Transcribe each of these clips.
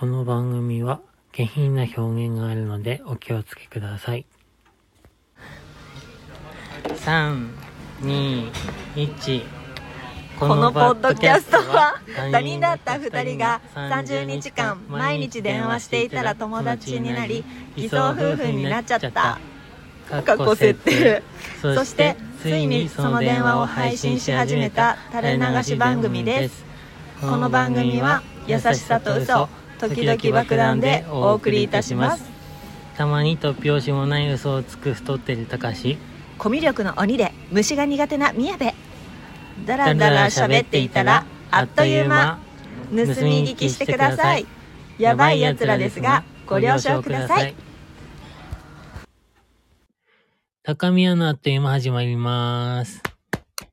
この番組は下品な表現があるのでお気をつけください。3、2、1このポッドキャストは他人だった2人が30日間毎日電話していたら友達になり偽装夫婦になっちゃった。か過去設定。そしてついにその電話を配信し始めた垂れ流し番組です。この番組は優しさと嘘時々爆弾でお送りいたします。たまに突拍子もない嘘をつく太ってるたかしコミュ力の鬼で虫が苦手な宮部。だらだら喋っていたらあっという間。盗み聞きしてください。やばいやつらですがご了承ください。高宮のあっという間始まります。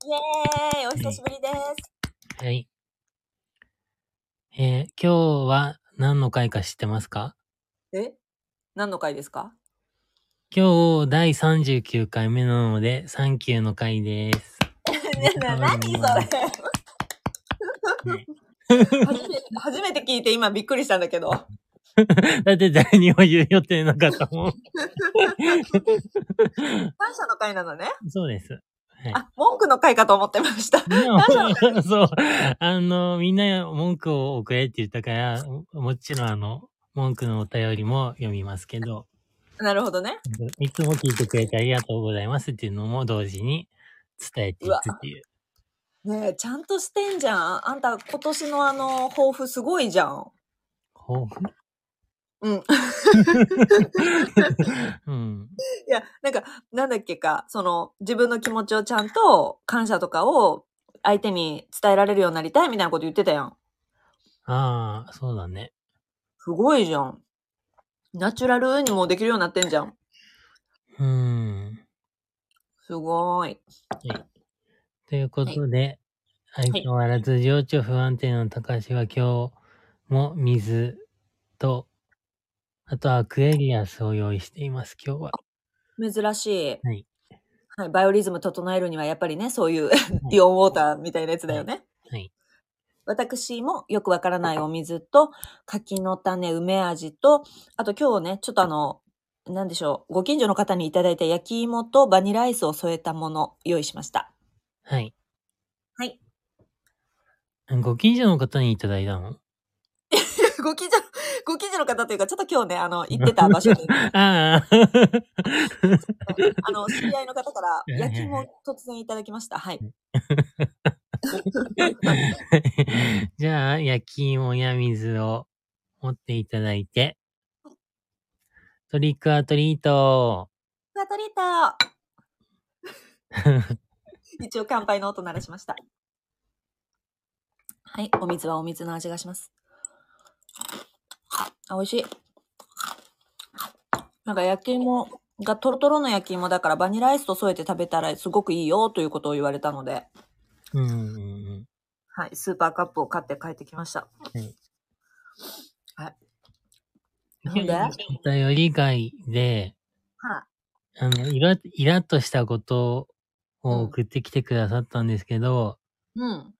イエーイお久しぶりです。はい。えー今日は何の回か知ってますか？え？何の回ですか？今日第39回目なのでサンキューの回です。ねえねえ何それ？ね。初めて初めて聞いて今びっくりしたんだけど。だって誰にも言う予定なかったもん。感謝の回なのね。そうです。はい。あ文句の回かと思ってました そう。あの、みんな文句を送れって言ったから、もちろんあの、文句のお便りも読みますけど、なるほどねいつも聞いてくれてありがとうございますっていうのも同時に伝えていくっていう。ねえちゃんとしてんじゃんあんた今年のあの抱負すごいじゃんほう。うん うん。いや、なんか、なんだっけか、その、自分の気持ちをちゃんと、感謝とかを相手に伝えられるようになりたいみたいなこと言ってたやん。ああ、そうだね。すごいじゃん。ナチュラルにもうできるようになってんじゃん。うん。すごい。ということで、相変わらず情緒不安定の高橋は今日も水と、あとアクエリアスを用意しています、今日は。珍しい。はい。はい。バイオリズム整えるにはやっぱりね、そういうディオンウォーターみたいなやつだよね。はい。私もよくわからないお水と、柿の種、梅味と、あと今日ね、ちょっとあの、なんでしょう、ご近所の方にいただいた焼き芋とバニラアイスを添えたもの、用意しました。はい。はい。ご近所の方にいただいたの？ご近所、ご近所の方というか、ちょっと今日ね、あの、行ってた場所に、ああ。あの、知り合いの方から 焼き芋を突然いただきました。はい。じゃあ、焼き芋や水を持っていただいて、トリックアトリート。ガトリート一応乾杯の音鳴らしました。はい。お水はお水の味がします。あ、美味しい。なんか焼き芋がトロトロの焼き芋だからバニラアイスと添えて食べたらすごくいいよということを言われたので、うんうんうん。はい。スーパーカップを買って帰ってきました。なんで？お便り外で、はい。あの、イライラッとしたことを送ってきてくださったんですけど、うん。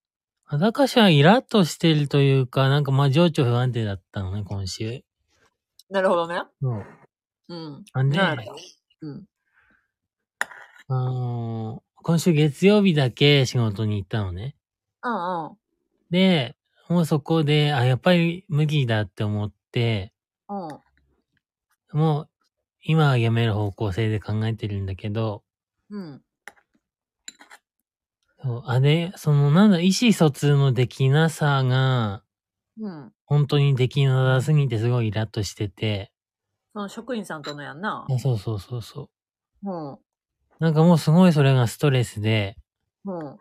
私はイラッとしてるというか、なんかまあ情緒不安定だったのね、今週。なるほどね。そう。うん。なんで、あなんだうん。のー今週月曜日だけ仕事に行ったのね。うんうん。で、もうそこで、あ、やっぱり無理だって思って、うん。もう今は辞める方向性で考えてるんだけど、うん。そうあれ、そのなんだ、意思疎通のできなさが、うん。本当にできなさすぎてすごいイラッとしてて、その職員さんとのやんな。あそうそうそうそう。うん。なんかもうすごいそれがストレスで、うん。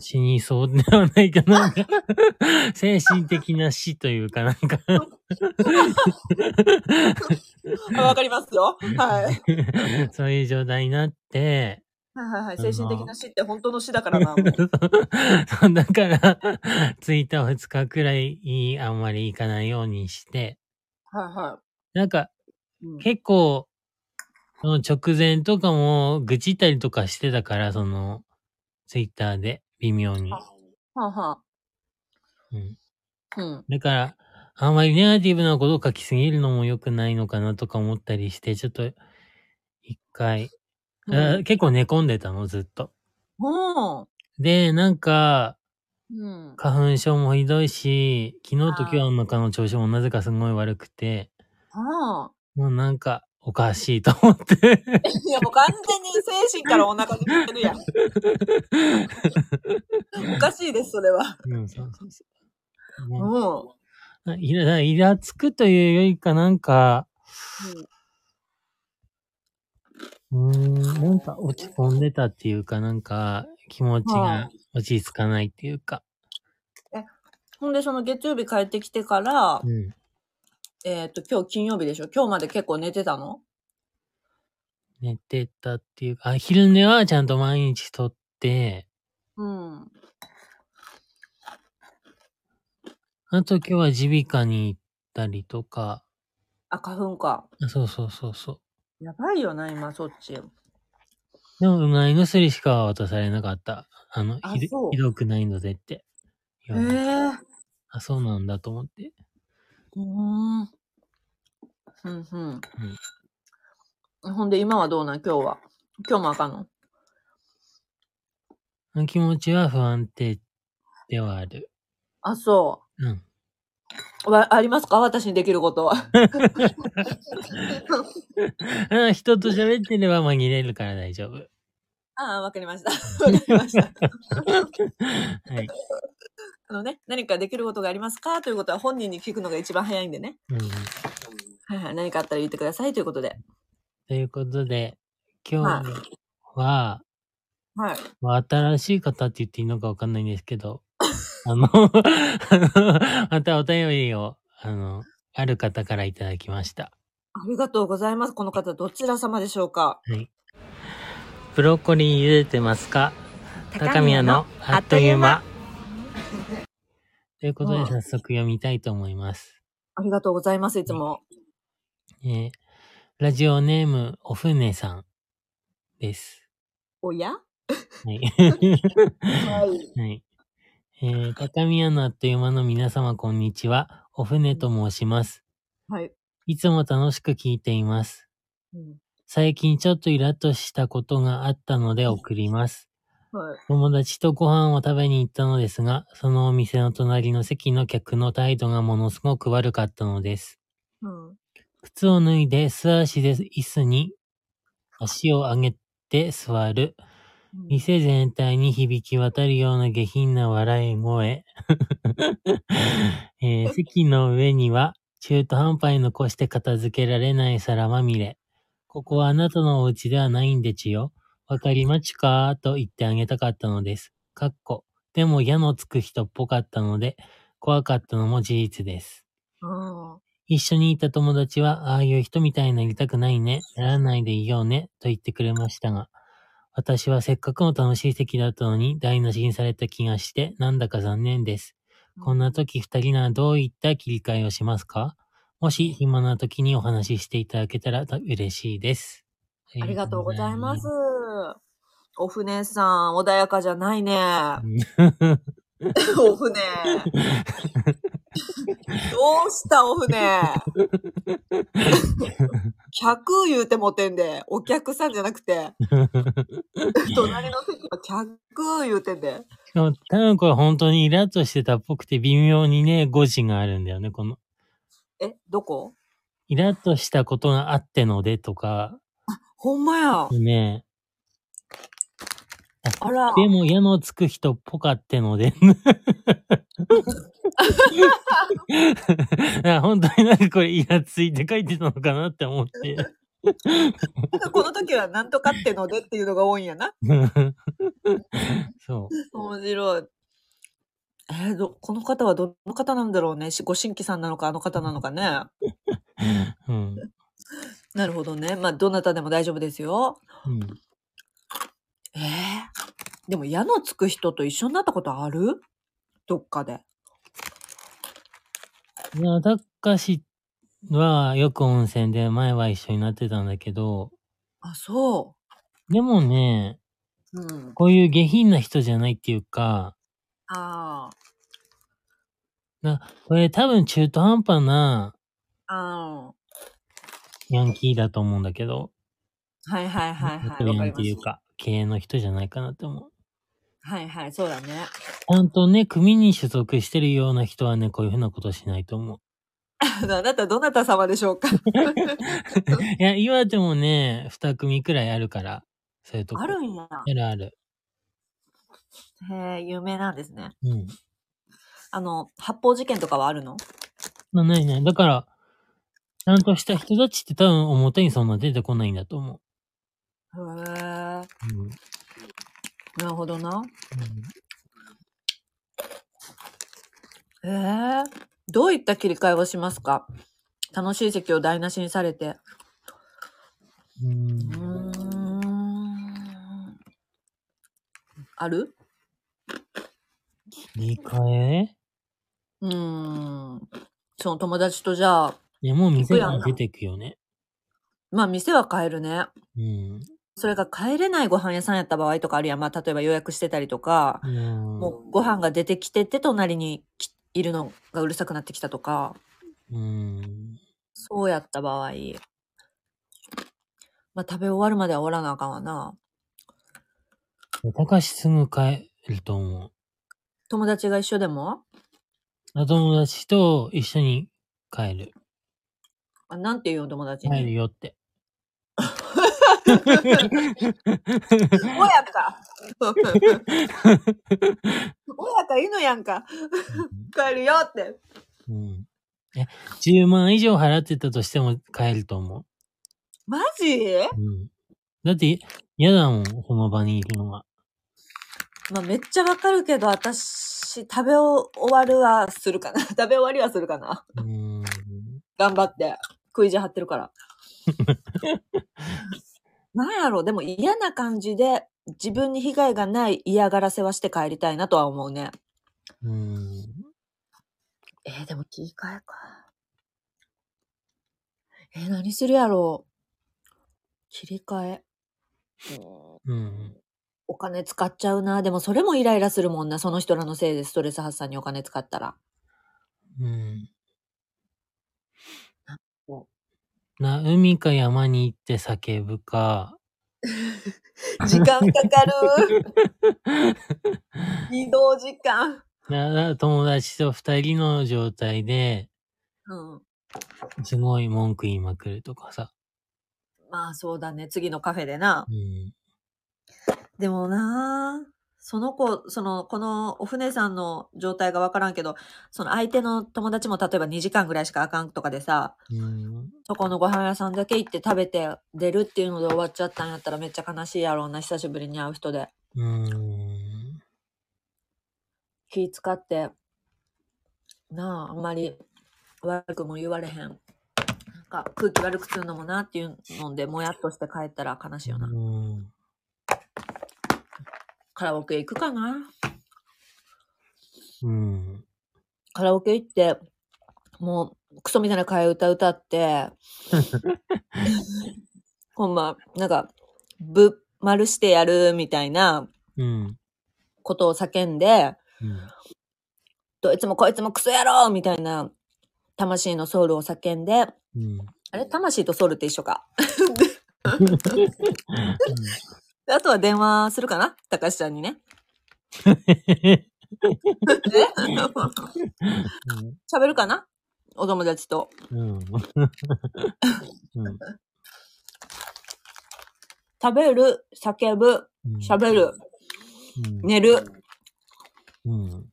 死にそうではないかな。なんか 精神的な死というかなんか あわかりますよ。はい。そういう状態になって、はいはいはい。精神的な死って本当の死だからな。もう そうだから、1日2日くらいあんまり行かないようにして、はいはなんかい。うん結構、その直前とかも愚痴ったりとかしてたから、その、ツイッターで微妙に。はあはうん。あ。うん。だから、あんまりネガティブなことを書きすぎるのも良くないのかなとか思ったりして、ちょっと、一回、あ結構寝込んでたの、ずっと。構。で、なんか、うん。うん。花粉症もひどいし、昨日と今日の中の調子もなぜかすごい悪くて、ああ。もうなんか、おかしいと思って。いや、もう完全に精神からお腹に来てるやん。おかしいです、それは。うん、そうそうそう。ねうん。イライラつくというよりかなんか、うーん、なんか落ち込んでたっていうか、なんか気持ちが落ち着かないっていうか。ほんで、その月曜日帰ってきてから、うん。えっ、と、今日金曜日でしょ？今日まで結構寝てたの？寝てたっていうか、あ、昼寝はちゃんと毎日とって、うん。あと今日は耳鼻科に行ったりとか、あ、花粉か。あそうそうそうそう。やばいよな、今、そっち。でも、うがい薬しか渡されなかった。あの、あひそうひどくないのでって。へえ。あ、そうなんだと思って。うーん。うんうん。ほんで、今はどうなん？今日は。今日もあかんの？気持ちは不安定ではある。あ、そうん。う。わ、ありますか？私にできることは。あ人と喋ってれば紛れるから大丈夫。ああ、わかりました。わかりました。はい。あのね、何かできることがありますか？ということは本人に聞くのが一番早いんでね。うん。はいはい。何かあったら言ってくださいということで。ということで、今日は、はい。まあ新しい方って言っていいのかわかんないんですけど、あの、またお便りを、あの、ある方からいただきました。ありがとうございます。この方、どちら様でしょうか？はい。ブロッコリー茹でてますか？高宮のあっという間。ということでうん早速読みたいと思います。ありがとうございます、いつも。えーラジオネームおふねさんです。おや？はい。はい。はい。えー、高宮のあっという間の皆様こんにちは。おふねと申します。はい。いつも楽しく聞いています。うん最近ちょっとイラッとしたことがあったので送ります。はい。友達とご飯を食べに行ったのですが、そのお店の隣の席の客の態度がものすごく悪かったのです。うん。靴を脱いで素足で椅子に足を上げて座る。店全体に響き渡るような下品な笑い声。えー席の上には中途半端に残して片付けられない皿まみれ。ここはあなたのお家ではないんでちよ。わかりまちか？と言ってあげたかったのです。かっこ。でも矢のつく人っぽかったので、怖かったのも事実です。うん。一緒にいた友達は、ああいう人みたいになりたくないね、ならないでいようね、と言ってくれましたが、私はせっかくの楽しい席だったのに台無しにされた気がして、なんだか残念です。こんな時二人ならどういった切り替えをしますか？もし暇な時にお話ししていただけたら嬉しいです。ありがとうございますあ。お船さん、穏やかじゃないね。お船。どうしたお船。客言うてもてんで。お客さんじゃなくて。隣の席の客言うてんで。しかも多分これ本当にイラッとしてたっぽくて微妙にね、誤字があるんだよね、この。え、どこ？イラッとしたことがあってのでとか、ほんまや。ね。あら。でも矢のつく人っぽかってので。あ本当になんかこれイラついて書いてたのかなって思って。なんかこの時はなんとかってのでっていうのが多いんやな。そ面白い。えーど、この方はどの方なんだろうね。しご新規さんなのか、あの方なのかね。う。うん。なるほどね。まあ、どなたでも大丈夫ですよ。うん。ええでも矢のつく人と一緒になったことある？どっかで。いや、たかしはよく温泉で前は一緒になってたんだけど、あ、そでもね、う。うん。こういう下品な人じゃないっていうか、ああ。なこれ多分中途半端なあヤンキーだと思うんだけど、あ。はいはいはいはい。ヤンわかります。っていうか、経営の人じゃないかなって思う。はいはい、そうだね。ちゃんとね、組に所属してるような人はね、こういうふうなことしないと思う。あ なたどなた様でしょうか？いや、岩手もね、二組くらいあるから、そういうとこ。あるんや。あるある。へえ、有名なんですね。うん。あの、発砲事件とかはあるの？まあ、ないない。だから、ちゃんとした人たちって多分表にそんな出てこないんだと思へえ、う。うん。なるほどな。へえ、どういった切り替えをしますか？楽しい席を台無しにされて。うん。ううんーん。ある？切り替え？うーん。その友達とじゃあ、いや、もう店が出てくよね。まあ店は変えるね。うん。それが帰れないご飯屋さんやった場合とかあるやん。まあ例えば予約してたりとか、うん。もうご飯が出てきてて隣にきいるのがうるさくなってきたとか、うん。そうやった場合、まあ食べ終わるまでは終わらなあかんわな。たかしすぐ帰ると思う。友達が一緒でも？あ友達と一緒に帰る。あなんて言うの友達帰るに。よって。親か親か犬やんか。帰るよって。うん。え、10万以上払ってたとしても帰ると思マジ？う。うん。だって、嫌だもん、その場にいるのが。まあめっちゃわかるけど、私、食べ終わるはするかな。食べ終わりはするかな。うん。頑張って。食い地張ってるから。なんやろ、でも嫌な感じで、自分に被害がない嫌がらせはして帰りたいなとは思うね。うん。えー、でも切り替えか。えー、何するやろう。切り替え。うんうん。お金使っちゃうな。でもそれもイライラするもんな。その人らのせいでストレス発散にお金使ったら。うんそ。な、海か山に行って叫ぶか、時間かかる。移動時間。な、な友達と二人の状態で、うん。すごい文句言いまくるとかさ。まあそうだね。次のカフェでなう。ん。でもなその子、その、このお船さんの状態がわからんけど、その相手の友達も例えば2時間ぐらいしかあかんとかでさ、うん。そこのご飯屋さんだけ行って食べて出るっていうので終わっちゃったんやったらめっちゃ悲しいやろうな、久しぶりに会う人で。うん。気使って、なあ、あんまり悪くも言われへん。なんか空気悪くするのもなっていうので、もやっとして帰ったら悲しいよな。うん。カラオケ行くかなうん。カラオケ行って、もう、クソみたいな替え歌歌って、ほんま、なんか、ぶ、丸してやるみたいなうん。ことを叫んで、うん。どいつもこいつもクソ野郎みたいな、魂のソウルを叫んで、うん。あれ魂とソウルって一緒か。であとは電話するかな？高橋ちゃんにね。え？喋るかな？お友達と。うん。うん。食べる、叫ぶ、喋る、うん。寝る。うん。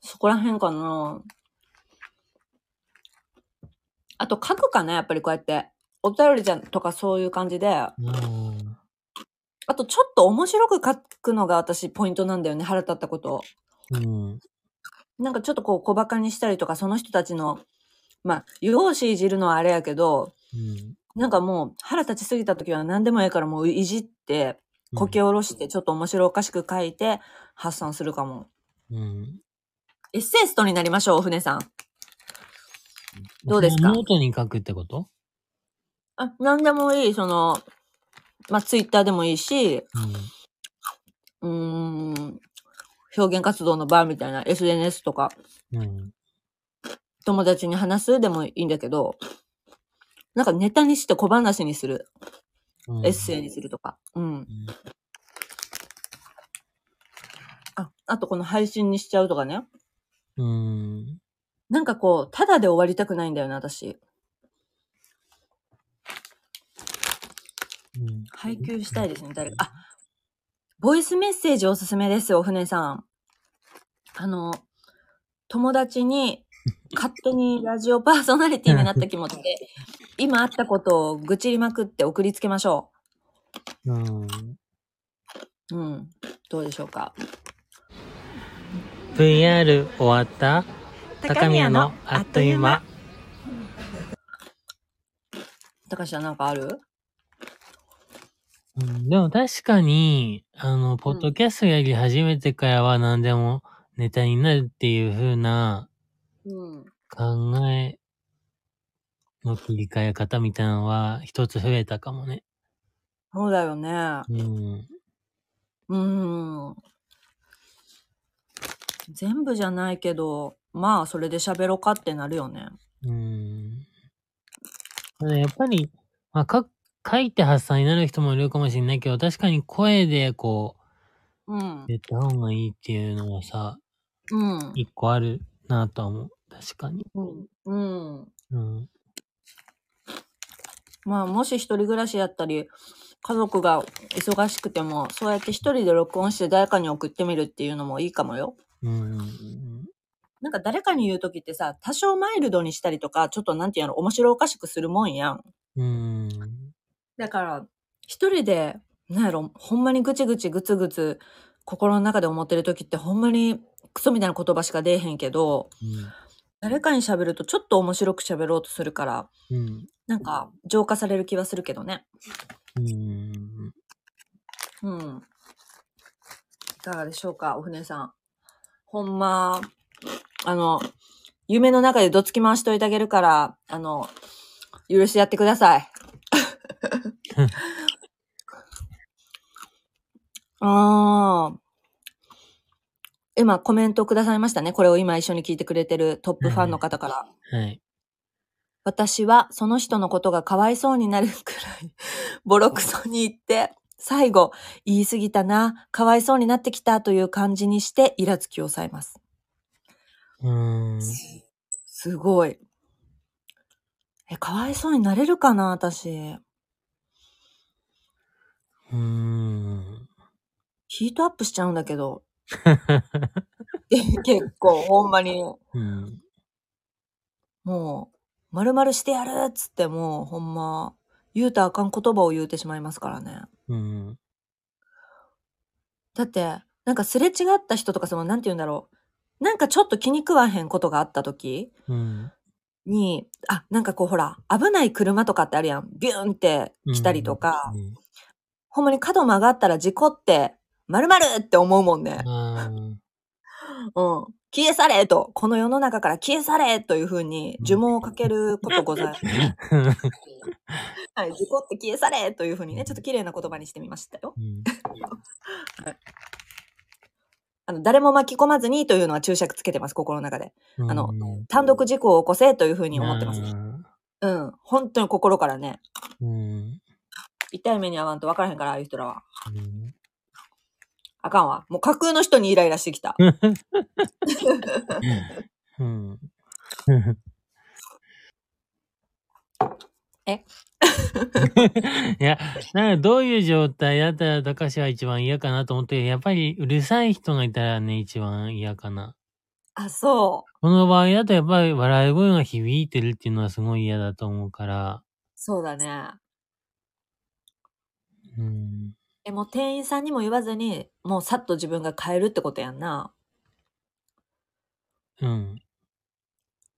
そこら辺かな。あと書くかな？やっぱりこうやって。お便りじゃんとかそういう感じで。あうん。とちょっと面白く書くのが私ポイントなんだよね。腹立ったことを。うん。なんかちょっとこう小馬鹿にしたりとかその人たちの、まあ、容姿いじるのはあれやけど、うん。なんかもう腹立ちすぎた時は何でもええからもういじって、こき下ろしてちょっと面白おかしく書いて発散するかも。うん。エッセイストになりましょう、お船さん。どうですか？ノートに書くってこと？あ、何でもいい、その、まあ、ツイッターでもいいし、うーん、表現活動の場みたいな SNS とか、うん。うん。友達に話すでもいいんだけど、なんかネタにして小話にする。うんエッセイにするとか。うん。あ、あとこの配信にしちゃうとかね。うん。なんかこう、ただで終わりたくないんだよな、私。うん。配給したいですね、誰か。あ、ボイスメッセージおすすめです、お船さん。あの、友達に 勝手にラジオパーソナリティになった気持ちで、今あったことを愚痴りまくって送りつけましょうん。う。うん。どうでしょうか。VR 終わった？高宮のあっという間。高橋さんなんかある？うん、でも確かに、あの、ポッドキャストやり始めてからは何でもネタになるっていう風なうん。考えの切り替え方みたいなのは一つ増えたかもね。そうだよね。うん。うん。全部じゃないけど、まあ、それで喋ろうかってなるよね。うん。やっぱり、まあ、か、書いて発散になる人もいるかもしれないけど、確かに声でこうんう、。言った方がいいっていうのはさ、うん。一個あるなとは思う。確かに。うん。うん。うん。まあ、もし一人暮らしやったり、家族が忙しくても、そうやって一人で録音して誰かに送ってみるっていうのもいいかもよ。うん。なんか誰かに言うときってさ、多少マイルドにしたりとか、ちょっとなんていうの、面白おかしくするもんやん。うん。だから、一人で、なんやろ、ほんまにぐちぐちぐつぐつ、心の中で思ってるときってほんまにクソみたいな言葉しか出えへんけど、誰かに喋るとちょっと面白く喋ろうとするから、うん。なんか浄化される気はするけどね。うん。うん。いかがでしょうか、お船さん。ほんま、あの、夢の中でどつき回しといてあげるから、あの、許してやってください。ああ。今コメントくださいましたね。これを今一緒に聞いてくれてるトップファンの方から。はい。私はその人のことがかわいそうになるくらい ボロクソに言って、最後、言い過ぎたな、かわいそうになってきたという感じにして、イラつきを抑えます。うん。すごい。え、かわいそうになれるかな、私。うん。ヒートアップしちゃうんだけど。結構、ほんまに。うん。もう、丸々してやるっつってもう、ほんま、言うたらあかん言葉を言うてしまいますからね。うん。だって、なんかすれ違った人とか、その、なんて言うんだろう。なんかちょっと気に食わへんことがあった時うん。に、あ、なんかこうほら、危ない車とかってあるやん。ビューンって来たりとか、うん。ほんまに角曲がったら事故って、〇〇って思うもんね。あ うん。消え去れと、この世の中から消え去れというふうに呪文をかけることございます。ー はい、事故って消え去れというふうにね、ちょっと綺麗な言葉にしてみましたよ。うん。あの、誰も巻き込まずにというのは注釈つけてます、心の中で。あのうん単独事故を起こせというふうに思ってます。あうん。本当に心からね、ーうん。痛い目に遭わんと分からへんから、ああいう人らは。うんあかんわ。もう架空の人にイライラしてきた。うん。え？いや、なんかどういう状態だったら高橋は一番嫌かなと思って、やっぱりうるさい人がいたらね、一番嫌かな。あ、そこの場合だとやっぱり笑い声が響いてるっていうのはすごい嫌だと思うから。う。そうだね。うん。え、もう店員さんにも言わずに、もうさっと自分が変えるってことやんな。うん。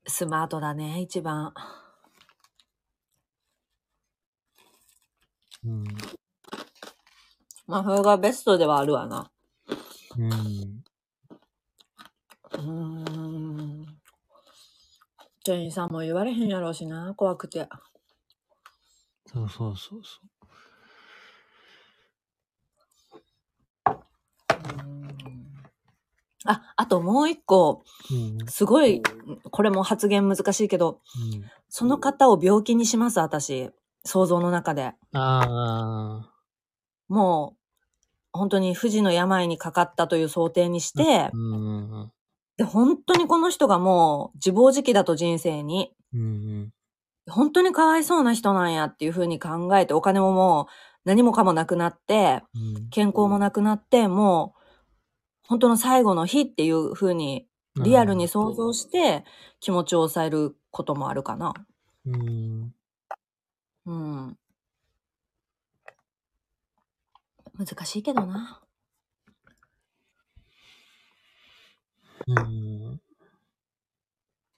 スマートだね、一番。うん。まあ、それがベストではあるわな。うん。うーん。店員さんも言われへんやろうしな、怖くて。そうそうそうそう。うーんあ、あともう一個、うん。すごい、これも発言難しいけど、うん。その方を病気にします、私。想像の中で。ああ。もう、本当に不治の病にかかったという想定にして、うん。で、本当にこの人がもう自暴自棄だと人生に、うん。本当にかわいそうな人なんやっていうふうに考えて、お金ももう何もかもなくなって、うん。健康もなくなって、もう、本当の最後の日っていうふうに、リアルに想像して気持ちを抑えることもあるかな。うん。うん。難しいけどな。うん。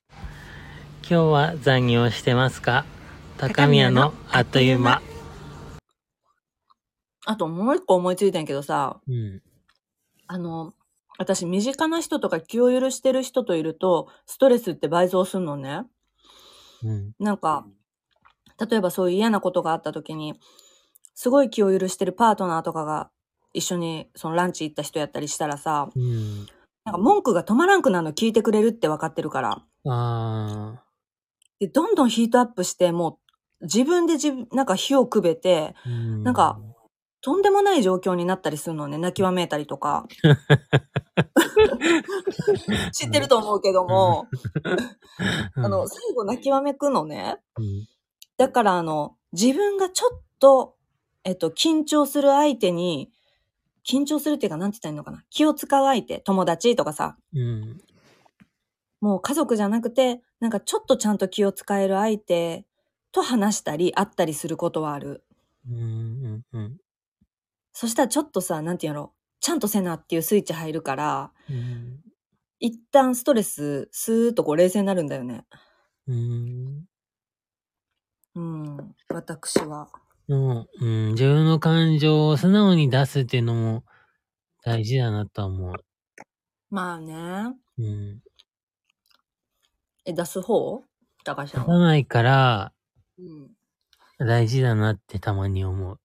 今日は残業してますか？高宮のあっという間。あともう一個思いついたんやけどさ、うん。あの、私身近な人とか気を許してる人といると、ストレスって倍増すんのね。うん。なんか、例えばそういう嫌なことがあった時に、すごい気を許してるパートナーとかが一緒にそのランチ行った人やったりしたらさ、うん。なんか文句が止まらんくなるの聞いてくれるって分かってるから。ああ。で、どんどんヒートアップして、もう自分で自分、なんか火をくべて、うんなんか、とんでもない状況になったりするのね。泣きわめいたりとか。知ってると思うけども、うんあの、、最後泣きわめくのね。うん。だから、あの、自分がちょっと、えっと、緊張する相手に、緊張するっていうか、なんて言ったらいいのかな。気を使う相手、友達とかさ、うん。もう家族じゃなくて、なんかちょっとちゃんと気を使える相手と話したり、会ったりすることはある。うん。うん。そしたらちょっとさ、なんて言うんやろ。ちゃんとせなっていうスイッチ入るから、うん。一旦ストレス、スーッとこう冷静になるんだよね。うん。うん。私は。の、うん、自分の感情を素直に出すっていうのも大事だなとは思う。まあね。うん。え、出す方？高橋さ出んは。さないからうん。大事だなってたまに思う。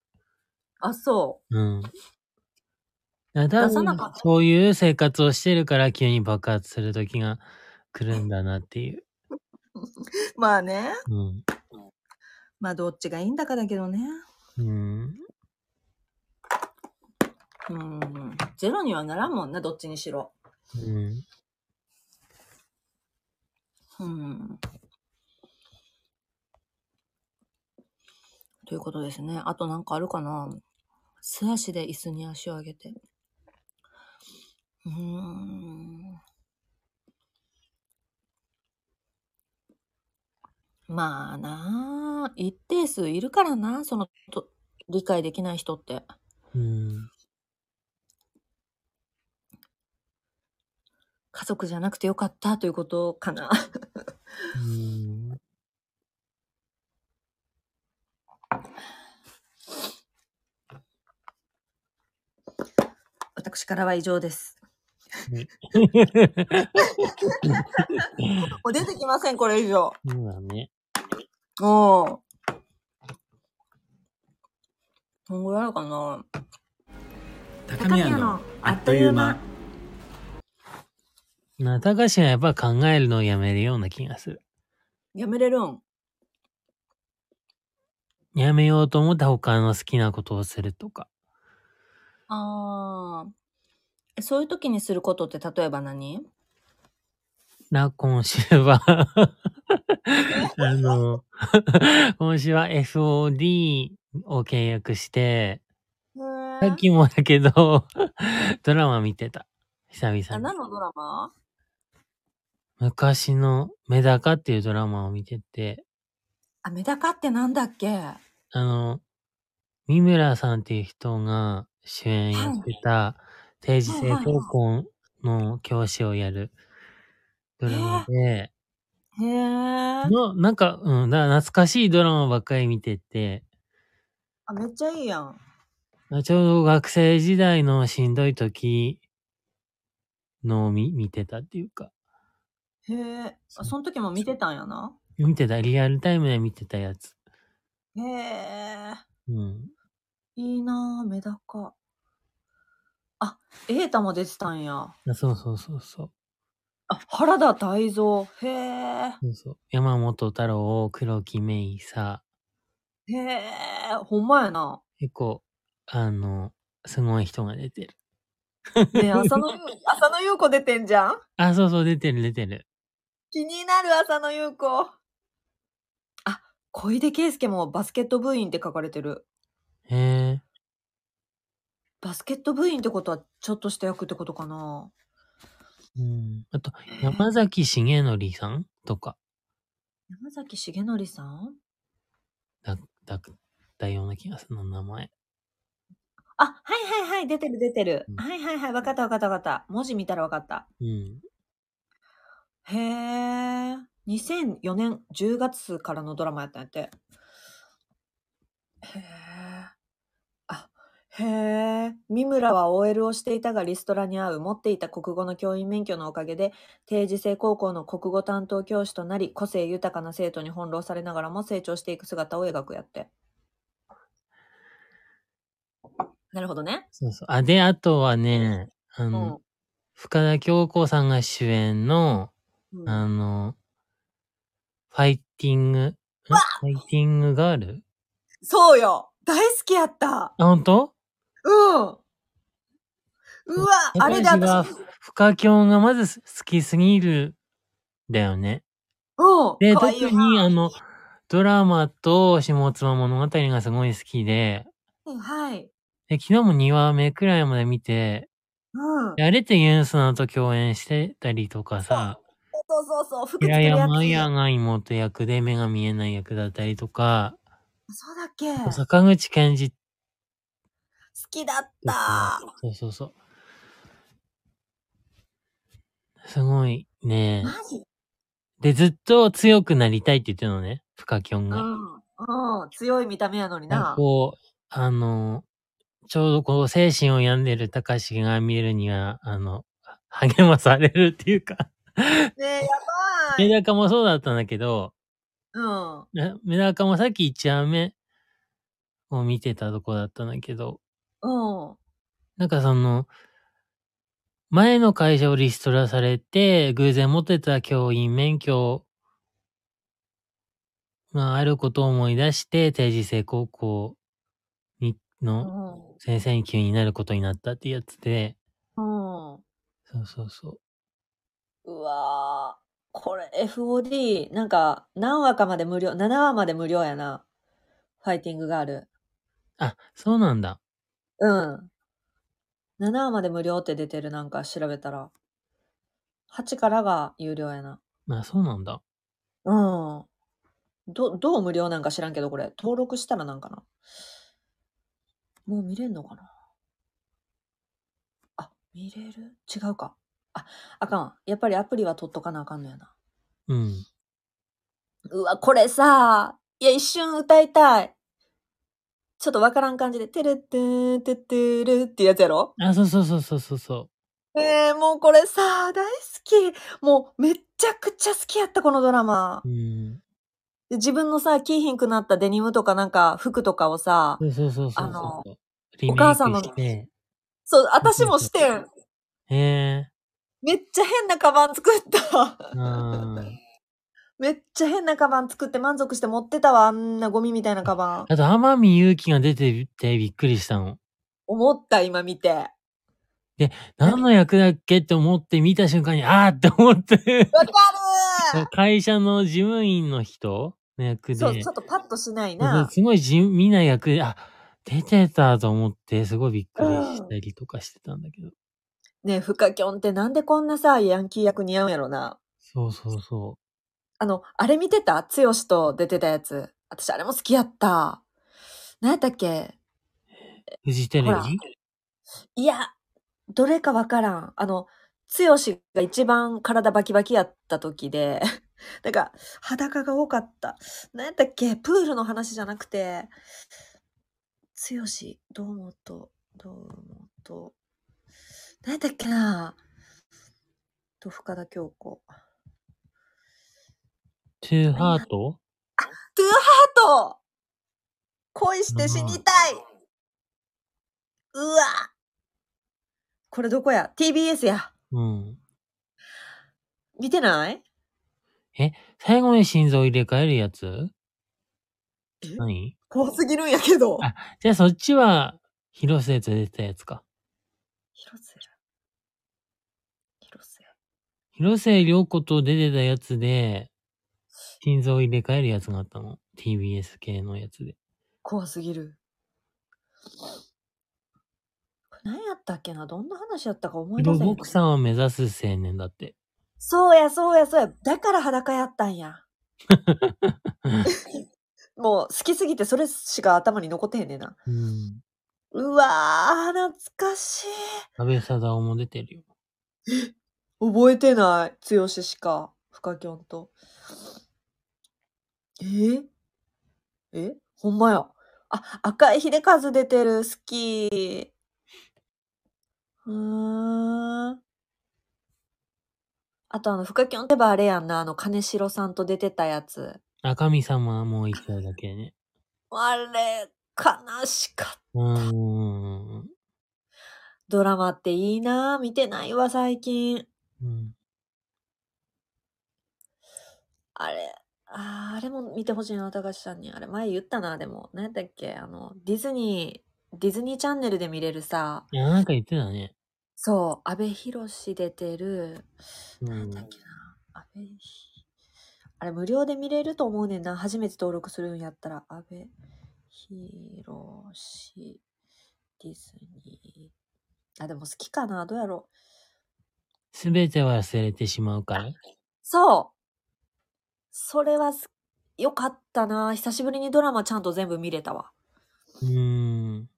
あ、そうん。だから多分出さなかったそういう生活をしてるから急に爆発する時が来るんだなっていう。う。まあね。うん。まあどっちがいいんだかだけどね。うん。うん。ゼロにはならんもんな、どっちにしろ。うん。うん。ということですね。あとなんかあるかな素足で椅子に足を上げて。うーん。まあなあ、一定数いるからな、そのと理解できない人って。うん。家族じゃなくてよかったということかな。うん。私からは以上です。もう出てきません、これ以上。そうだね。おお。どんぐらいあるかな高宮のあっという間な、たかしはやっぱ考えるのをやめるような気がする。やめれるん？やめようと思って他の好きなことをするとか。ああ。そういう時にすることって例えば何？な、今週は あの、今週は FOD を契約して、さっきもだけど、ドラマ見てた。久あ、々に。何のドラマ？昔のメダカっていうドラマを見てて、あ、メダカってなんだっけ？あの、三村さんっていう人が主演やってた定時制高校の教師をやるドラマで、へえ。の、なんか、うん、だから懐かしいドラマばっかり見てて、あ、めっちゃいいやん。あちょうど学生時代のしんどい時のを見見てたっていうか、へえ。あ、その時も見てたんやな。見てた、リアルタイムで見てたやつ。へえ。うん。いいなぁ、メダカ。瑛太も出てたんや。あそうそうそうそう。あ、原田泰造。へえ。そうそう。山本太郎、黒木メイサへえ。ほんまやな。結構、あの、すごい人が出てる。ねえ、浅野ゆ、浅野ゆう子出てんじゃん？あ、そうそう、出てる出てる。気になる浅野ゆう子。あ、小出圭介もバスケット部員って書かれてる。へえ。バスケット部員ってことはちょっとした役ってことかな？うん。あと、山崎重則さんとか、山崎重則さん？だ、だ、だような気がするの、名前。あ、はいはいはい、出てる出てる。うんはいはいはい、わかったわかったわかった。文字見たらわかった。うん。へえ。2004年10月からのドラマやったんやって。へえ。あ、へえ。三村は OL をしていたがリストラに合う持っていた国語の教員免許のおかげで定時制高校の国語担当教師となり個性豊かな生徒に翻弄されながらも成長していく姿を描くやって。なるほどね。そうそう。あ、で、あとはね、あうのん、。深田恭子さんが主演の、うんあの、ファイティング、ん？ファイティングガール？そうよ大好きやったあ、ほんと？うんうわあれで私が私、深京がまず好きすぎる、だよね。うんで、特になあの、ドラマと下妻物語がすごい好きで、うんはい。で昨日も2話目くらいまで見て、うんで。あれってユンスナと共演してたりとかさ、そうそうそう、服作平山屋つ。が妹役で目が見えない役だったりとか、そうだっけ好坂口健二きだっとたか。、そうそうそう。すごいね。マジ？で、ずっと強くなりたいって言ってるのね、深きょんが。うん。うん。強い見た目やのにな。こう、あの、ちょうどこう、精神を病んでる高志が見えるには、あの、励まされるっていうか、ねえ、やばい。メダカもそうだったんだけど、うん。ねメダカもさっき1話目を見てたとこだったんだけど、うん。なんかその、前の会社をリストラされて、偶然持ってた教員免許があることを思い出して、定時制高校にの先生に急になることになったってやつで、うん。うん。そうそうそう。うわーこれ FOD、なんか何話かまで無料、7話まで無料やな。ファイティングガール。あ、そうなんだ。うん。7話まで無料って出てるなんか調べたら。8からが有料やな。あ、そうなんだ。うん。ど、どう無料なんか知らんけど、これ。登録したらなんかな。もう見れんのかなあ、見れる？違うか。あ、あかんわ。やっぱりアプリは取っとかなあかんのやな。うん。うわ、これさ、いや、一瞬歌いたい。ちょっとわからん感じで、てるってーてってるってやつやろ？あ、そうそうそうそうそうそえー、もうこれさ、大好き。もうめっちゃくちゃ好きやった、このドラマう。。うん。で自分のさ、着いひんくなったデニムとかなんか服とかをさ、そうそうそうそうあのそう。リメイクお母さんのして。そう、私もしてん。へえ。めっちゃ変なカバン作った。うん。めっちゃ変なカバン作って満足して持ってたわ、あんなゴミみたいなカバン。あと、天海祐希が出ててびっくりしたの。思った、今見て。何の役だっけって思って見た瞬間に、あーって思って。わかる会社の事務員の人？の役で。そう、ちょっとパッとしないな。すごい地味な役で、あ、出てたと思って、すごいびっくりしたりとかしてたんだけど。ねえ、フカキョンってなんでこんなさ、ヤンキー役似合うんやろな。そうそうそあの、あれ見てた？剛と出てたやつ。私、あれも好きやった。何やったっけ？う。フジテレほらビいや、どれかわからん。あの、剛が一番体バキバキやった時で、なんか、裸が多かった。何やったっけ？プールの話じゃなくて、剛、堂本、堂本、何やったっけな？と、深田恭子。トゥーハート？トゥーハート恋して死にたい、うわこれどこや ?TBS や。うん。見てない？最後に心臓入れ替えるやつ？え？何？怖すぎるんやけど。あじゃあそっちは、広瀬と出てたやつか。広瀬。広瀬。広瀬涼子と出てたやつで、心臓入れ替えるやつがあったの？TBS 系のやつで。怖すぎる。何やったっけな？どんな話やったか思い出せへんロボクさんは目指す青年だって。そうや、そうや、そうや。だから裸やったんや。もう好きすぎてそれしか頭に残ってへんねんな。うん。うわー、懐かしい。安倍貞夫も出てるよ。覚えてない？剛しか。フカキョンと。え？え？ほんまや。あ、赤井秀和出てる。好き。うーん。あとあの、フカキョンってばあれやんな。あの、金城さんと出てたやつ。赤身様はもう一回だけね。あれ、悲しかった。うーん。ドラマっていいな見てないわ、最近。うん。あれ、あーあれも見てほしいな、高橋さんに。あれ、前言ったな、でも。何やったっけ？あの、ディズニー、ディズニーチャンネルで見れるさ、いや、なんか言ってたね。そう、阿部寛出てる、うん何だっけな、阿部ひ、あれ、無料で見れると思うねんな。初めて登録するんやったら、阿部寛、ディズニー。あ、でも好きかなどうやろう。すべて忘れてしまうから。そうそれはす、よかったな久しぶりにドラマちゃんと全部見れたわ。うーん。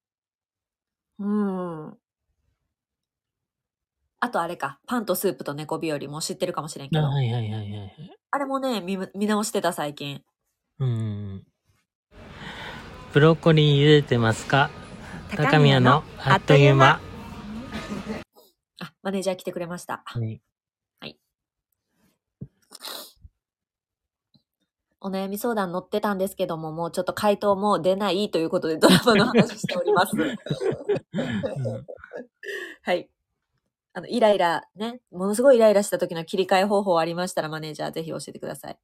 うん。あとあれか、パンとスープと猫日和も知ってるかもしれんけあ、ど。はいはいはいはいはい。あれもね、見見直してた最近。うーん。ブロッコリー茹でてますか？高宮のあっという間。あ、マネージャー来てくれました。はい。お悩み相談載ってたんですけども、もうちょっと回答も出ないということでドラマの話しております。うんはい。あの、イライラ、ね、ものすごいイライラした時の切り替え方法ありましたらマネージャーぜひ教えてください。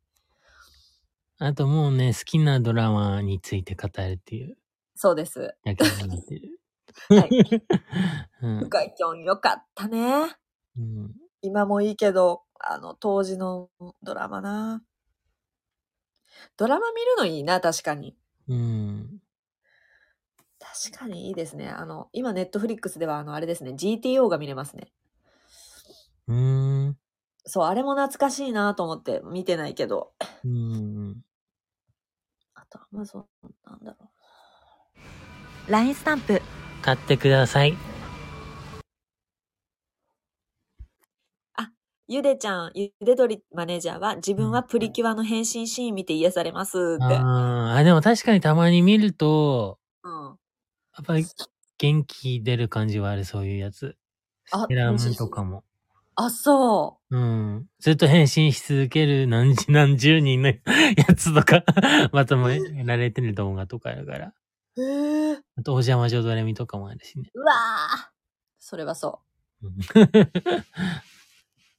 あともうね、好きなドラマについて語るっていうそうです。だけになってる。はい。うかきょんよかったね。うん今もいいけど、あの、当時のドラマな。ドラマ見るのいいな、確かに。うん。確かにいいですね。あの、今、ネットフリックスでは、あの、あれですね、GTO が見れますね。うーん。そう、あれも懐かしいなと思って見てないけど。うん。あと、アマゾン、なんだろう。LINE スタンプ。買ってください。ゆでちゃん、ゆでどりマネージャーは、自分はプリキュアの変身シーン見て癒されますって。あーあ、でも確かにたまに見ると、うん。やっぱり元気出る感じはある、そういうやつ。あセーラームとかも。あ、そうん。ずっと変身し続ける何十何十人のやつとか、まとめられてる動画とかやから。う。へえ。あと、お邪魔女ドレミとかもあるしね。うわーそれはそう。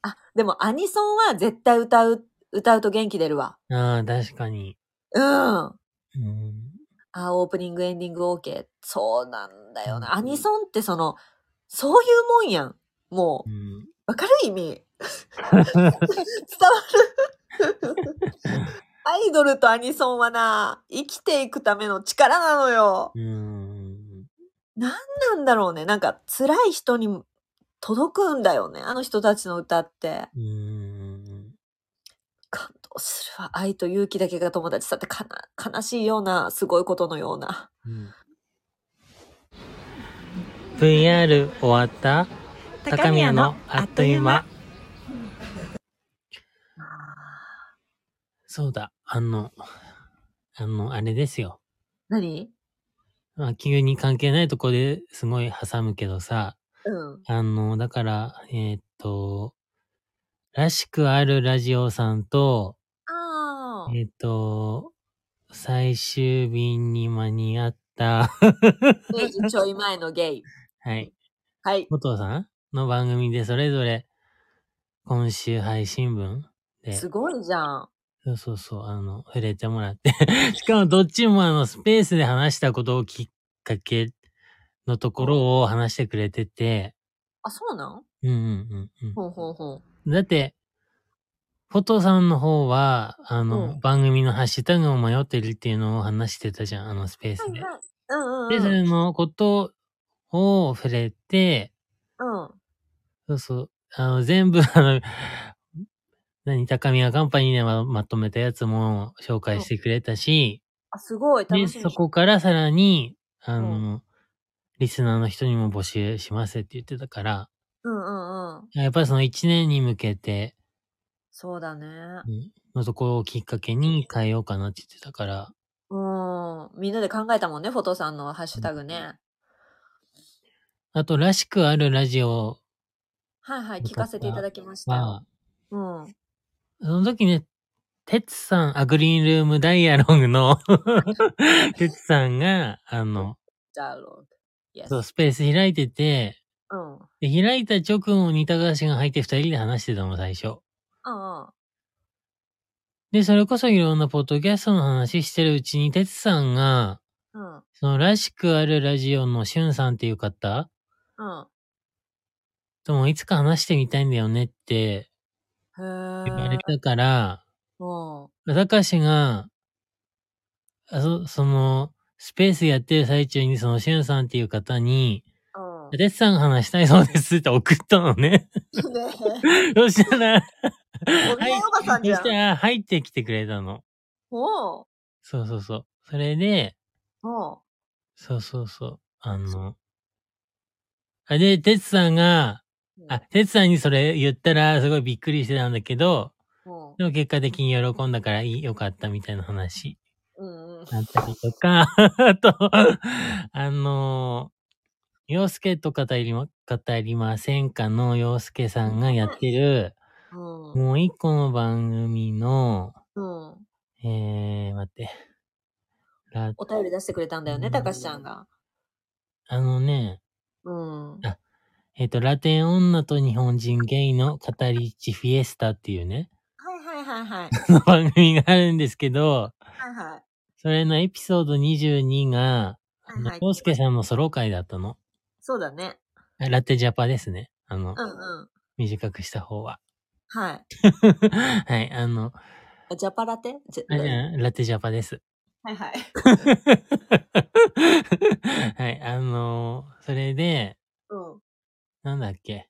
うんあ、でもアニソンは絶対歌う、歌うと元気出るわ。ああ、確かに。うん。あ、うん。オープニング、エンディング OK。そうなんだよな。うんアニソンってその、そういうもんやん。もうう、ん。わかる？意味。伝わる？アイドルとアニソンはな、生きていくための力なのよ。うん。なんだろうね。なんか辛い人に届くんだよね。あの人たちの歌って。うん。感動するわ。愛と勇気だけが友達さってかな悲しいような、すごいことのような。うん VR 終わった？高宮のあっという間。そうだ、あの、あの、あれですよ。何？まあ、急に関係ないとこですごい挟むけどさ、うん。あの、だから、えーっと、らしくあるラジオさんと、ああ。えーっと、最終便に間に合った、明治ちょい前のゲイ。はい、はい。元さんの番組でそれぞれ今週配信分で、すごいじゃん。そうそうそう、あの、触れてもらって。しかもどっちもあの、スペースで話したことをきっかけのところを話してくれてて、あ、そうなん？うんうんうんほうほうほうん。だって、フォトさんの方は、あの、うん番組のハッシュタグを迷ってるっていうのを話してたじゃん、あのスペースう。で。うんうんで、それうん。のことを触れて、うん。そうそう、あの、全部、あの、何、高宮カンパニーでままとめたやつも紹介してくれたし、あ、すごい。で、楽しみ。そこからさらに、あうの、リスナーの人にも募集しますって言ってたから、うんうんうん。やっぱりその1年に向けて、そうだね。うんのところをきっかけに変えようかなって言ってたから、うん。みんなで考えたもんね、フォトさんのハッシュタグね。あと、らしくあるラジオはいはい、聞かせていただきましたうん。その時ね、てつさん、あ、グリーンルームダイアログの てつさんが、あの、じゃあ、ログ。Yes そう、スペース開いてて、うん。で開いた直後に高橋が入って二人で話してたの、最初。うんうん。で、それこそいろんなポッドキャストの話してるうちに、てつさんが、うん。そのらしくあるラジオのしゅんさんっていう方うん。ともいつか話してみたいんだよねってへ言わーれたから、うん。高橋が、あそその、スペースやってる最中にそのしゅんさんっていう方に、うん。てつさんが話したいそうですって送ったのね。ね そしたら、え。お見合いそした。ら入ってきてくれたの。おうそうそうそう。それで、おうそうそうそう。あの、あ、で、てつさんが、あ、てつさんにそれ言ったらすごいびっくりしてたんだけど、うんでも結果的に喜んだからいい、よかったみたいな話。だったりとか、あ と、あのー、洋介と語りま、語りませんかの洋介さんがやってる、うん。もう一個の番組の、うん。えー、待って。ラお便り出してくれたんだよね、うんたかしちゃんが。あのね、うん。あえっ、と、ラテン女と日本人ゲイの語り地フィエスタっていうね、はいはいはいはい。の番組があるんですけど、はいはい。それのエピソード22が、あのコウスケさんのソロ回だったの。そうだね。ラテジャパですね。あの、うんうん。短くした方は。はい。はい、あの、ジャパラテ？ラテジャパです。はいはい。はい、あのそれで、うん。なんだっけ？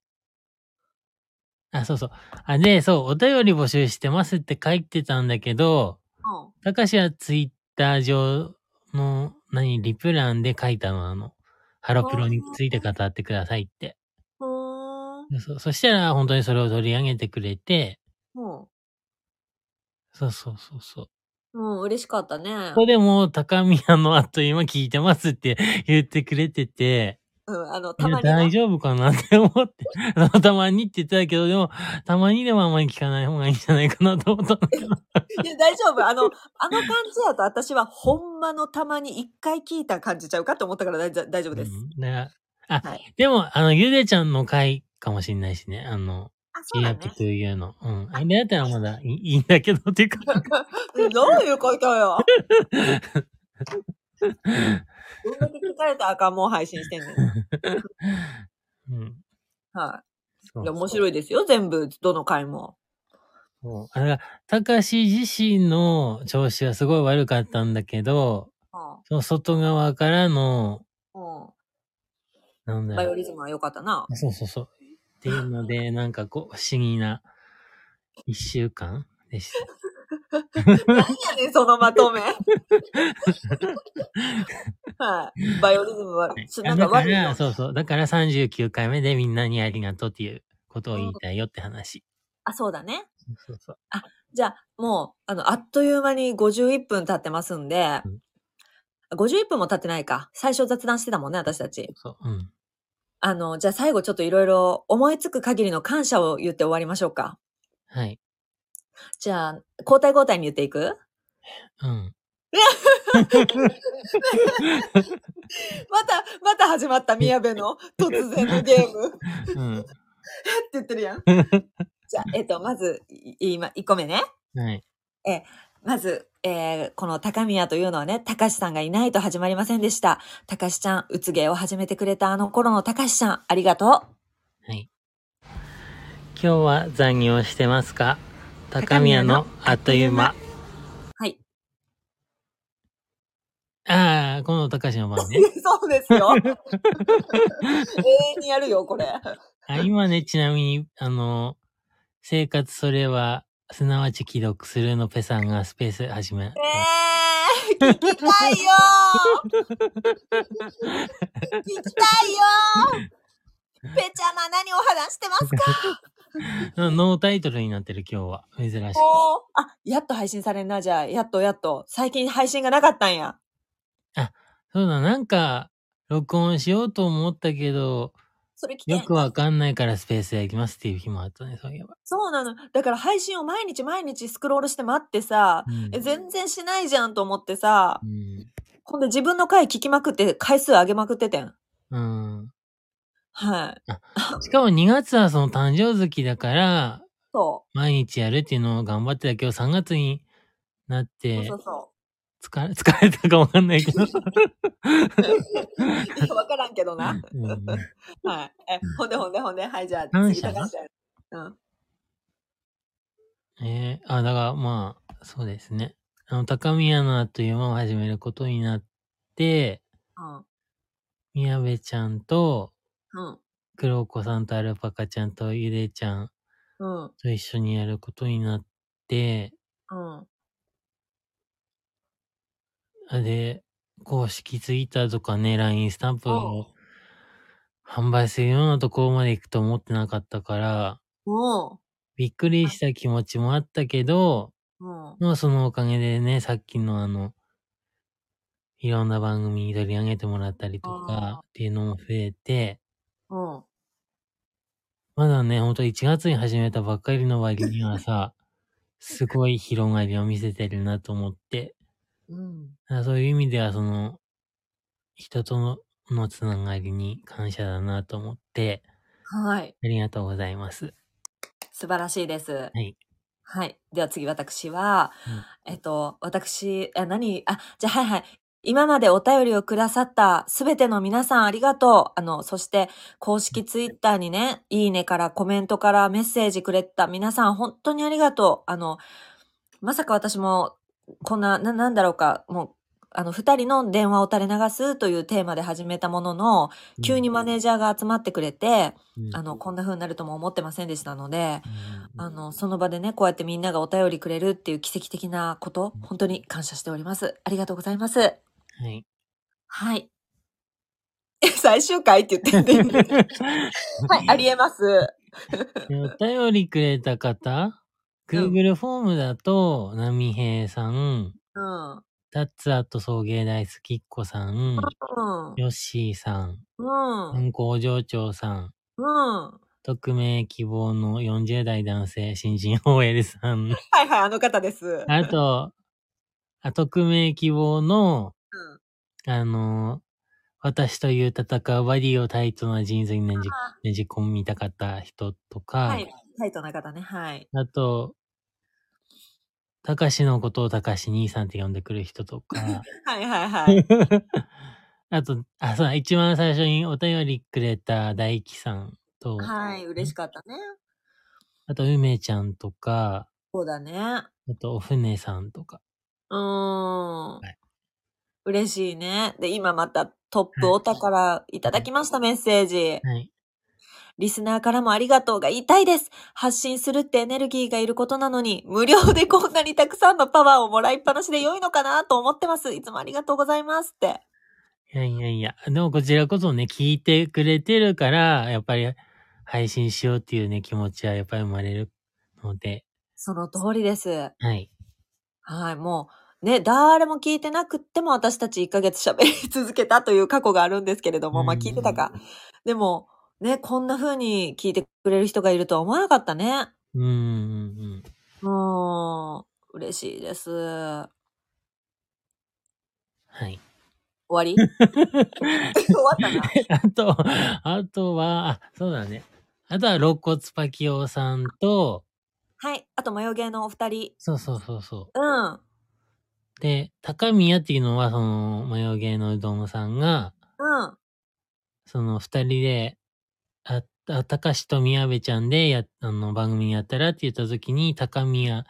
あ、そうそう。あ、で、そう、お便り募集してますって書いてたんだけど、うん。たかしはツイッター上の、何、リプ欄で書いたの、あの、ハロプロについて語ってくださいって。そそしたら、本当にそれを取り上げてくれて、うん。そうそうそうそう。うん、嬉しかったね。ここでも、高宮のあっという間聞いてますって言ってくれてて、うん、あの、たまには。大丈夫かなって思って、たまにって言ってたけど、でも、たまにでもあんまり聞かない方がいいんじゃないかなと思ったんだけど。いや、大丈夫。あの、あの感じやと私はほんまのたまに一回聞いた感じちゃうかと思ったから大丈夫です。うんあ、はいでも、あの、ゆでちゃんの回かもしんないしね。あの、あ、そうだ to。you の。うん。あれだったらまだいい いいんだけど、っていうか。どういうことよ。どんだけ聞かれたらあかんもん配信してんねん。うん。はい。そういや、面白いですよ、全部、どの回も。そう。あれたかし自身の調子はすごい悪かったんだけど、その外側からの、うん。うん。なんだろう。バイオリズムは良かったな。そうそうそう。っていうので、なんかこう、不思議な一週間でした。何やねん、そのまとめ。はい。バイオリズムは、すなんか悪いの。そうそう。だから39回目でみんなにありがとうっていうことを言いたいよって話。あ、そうだね。そうそう。じゃあ、もう、あの、あっという間に51分経ってますんで、うん51分も経ってないか。最初雑談してたもんね、私たち。そう。うん。あの、じゃあ最後ちょっといろいろ思いつく限りの感謝を言って終わりましょうか。はい。じゃあ、交代交代に言っていく？うん。また、また始まった宮部の突然のゲーム。ってうん。言ってるやん。じゃあ、えっと、まず、い今、1個目ね。はい。まず、えーこの高宮というのはね、高橋さんがいないと始まりませんでした。高橋ちゃん、うつ芸を始めてくれたあの頃の高橋さん、ありがとう。はい。今日は残業してますか？高宮のあっという間。はい。ああ、この高橋の番ね。そうですよ。永遠にやるよ、これ。あ今ね、ちなみに、あの、生活それは、すなわち既読するのペさんがスペース始め。えー、聞きたいよ 聞きたいよペちゃま何を話してますか？ノータイトルになってる今日は。珍しく。おーあ、やっと配信されんな、じゃあ。やっとやっと。最近配信がなかったんや。そうだ、なんか、録音しようと思ったけど、それ聞けよくわかんないからスペースやりますっていう日もあったね、そういえば。そうなの。だから配信を毎日毎日スクロールして待ってさ、うんえ全然しないじゃんと思ってさ、うん。ほんで自分の回聞きまくって回数上げまくっててん。うん。はい。しかも2月はその誕生月だから、そ毎日やるっていうのを頑張ってたけど、3月になっう。てそう、そ疲れ、疲れたかわかんないけど。わからんけどな。うんはい。え、ほんでほんでほんで、はい、じゃあ感謝。うん。えーあ、だからまあ、そうですね。あの、高宮のあっという間を始めることになって、うん。宮部ちゃんと、うん。黒子さんとアルパカちゃんとゆでちゃんうん。と一緒にやることになって、うん。あで、公式ツイッターとかね、LINE スタンプを販売するようなところまで行くと思ってなかったから、もびっくりした気持ちもあったけど。まあそのおかげでね、さっきのあの、いろんな番組に取り上げてもらったりとかっていうのも増えて、うん。まだね、ほんと1月に始めたばっかりの割にはさ、すごい広がりを見せてるなと思って、うん。あそういう意味ではその、人とののつながりに感謝だなと思って、はい。ありがとうございます。素晴らしいです。はい。はい。では次私は、うんえっと、私、あ、何？あ、じゃあはいはい。今までお便りをくださったすべての皆さんありがとう。あの、そして公式ツイッターにね、いいねからコメントからメッセージくれた皆さん本当にありがとう。あの、まさか私もこんな、な、なんだろうか、もう、あの、二人の電話を垂れ流すというテーマで始めたものの、急にマネージャーが集まってくれて、うん、あの、こんな風になるとも思ってませんでしたので、うん、あの、その場でね、こうやってみんながお便りくれるっていう奇跡的なことうん、本当に感謝しております。ありがとうございます。はい。はい。え最終回って言ってんで。はい、ありえます。でお便りくれた方、Google フォームだと、波平さん、うん。タッツアット送迎大好きっ子さん、うん。ヨッシーさん、うん。運行場長さん、うん。匿名希望の40代男性新人 OL さん、はいはい、あの方です。あと、あ匿名希望の、うん。あの、私という戦うバディをタイトなジーンズにねじねじ込みたかった人とか、はい。タイトな方ね。はい。あと、たかしのことをたかし兄さんって呼んでくる人とか、はいはいはい。あと、あ、そうだ、一番最初にお便りくれた大輝さんと、はい、嬉しかったね。あと、梅ちゃんとか、そうだね。あと、お船さんとか。うーん。い嬉しいね。で、今またトップオタからいただきましたメッセージ。はい。リスナーからもありがとうが言いたいです。発信するってエネルギーがいることなのに、無料でこんなにたくさんのパワーをもらいっぱなしで良いのかなと思ってます。いつもありがとうございますって。いやいやいや、でもこちらこそね、聞いてくれてるから、やっぱり配信しようっていうね、気持ちはやっぱり生まれるので、その通りです。はい。はい、もう、ね、誰も聞いてなくっても私たち1ヶ月喋り続けたという過去があるんですけれども、まあ聞いてたか。でも、ね、こんな風に聞いてくれる人がいるとは思わなかったね。うん。うんうんもう、嬉しいです。はい。終わり？終わったな。あと、あとは、あ、そうだね。あとは、肋骨パキオさんと、はい。あと、マヨゲーのお二人。そうそうそうそう。うん。で、高宮っていうのは、その、マヨゲーのうどんさんが、うん。その二人で、あ、あ、高しと宮部ちゃんでや、あの、番組やったらって言った時に、高宮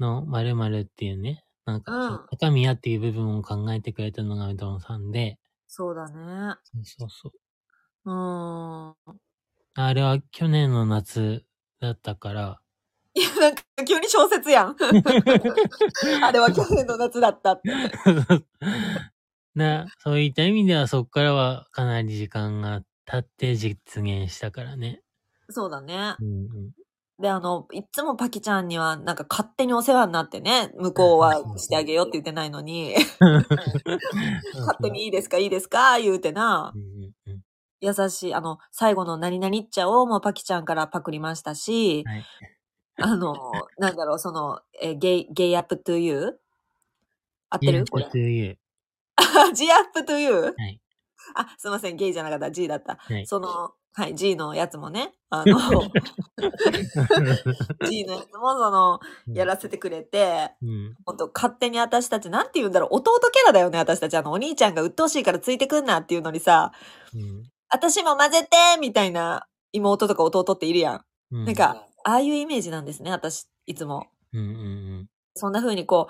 の〇〇っていうね、なんか、うん高宮っていう部分を考えてくれたのがうどんさんで、そうだね。そうそうそう。うーん。あれは去年の夏だったから、いや、なんか急に小説やん。あれは去年の夏だったって。な、そういった意味ではそこからはかなり時間が経って実現したからね。そうだねう。んうん。で、あの、いっつもパキちゃんには、なんか勝手にお世話になってね、向こうはしてあげようって言ってないのに、勝手にいいですか、いいですか、言うてなう、んうんうん。優しい、あの、最後の何々っちゃをもうパキちゃんからパクりましたし、はい。あの、なんだろう、その、え、ゲイ、ゲイアップトゥユー合ってる？これ。あ、G アップトゥユーはい。あ、すいません、ゲイじゃなかった、G だった。はい。その、はい、G のやつもね、あの、G のやつもその、やらせてくれて、うん。ほんと勝手に私たち、なんて言うんだろう、弟キャラだよね、私たち。あの、お兄ちゃんが鬱陶しいからついてくんなっていうのにさ、うん私も混ぜてみたいな妹とか弟っているやん。うん。なんか、ああいうイメージなんですね、私、いつも。うんうんそんな風にこ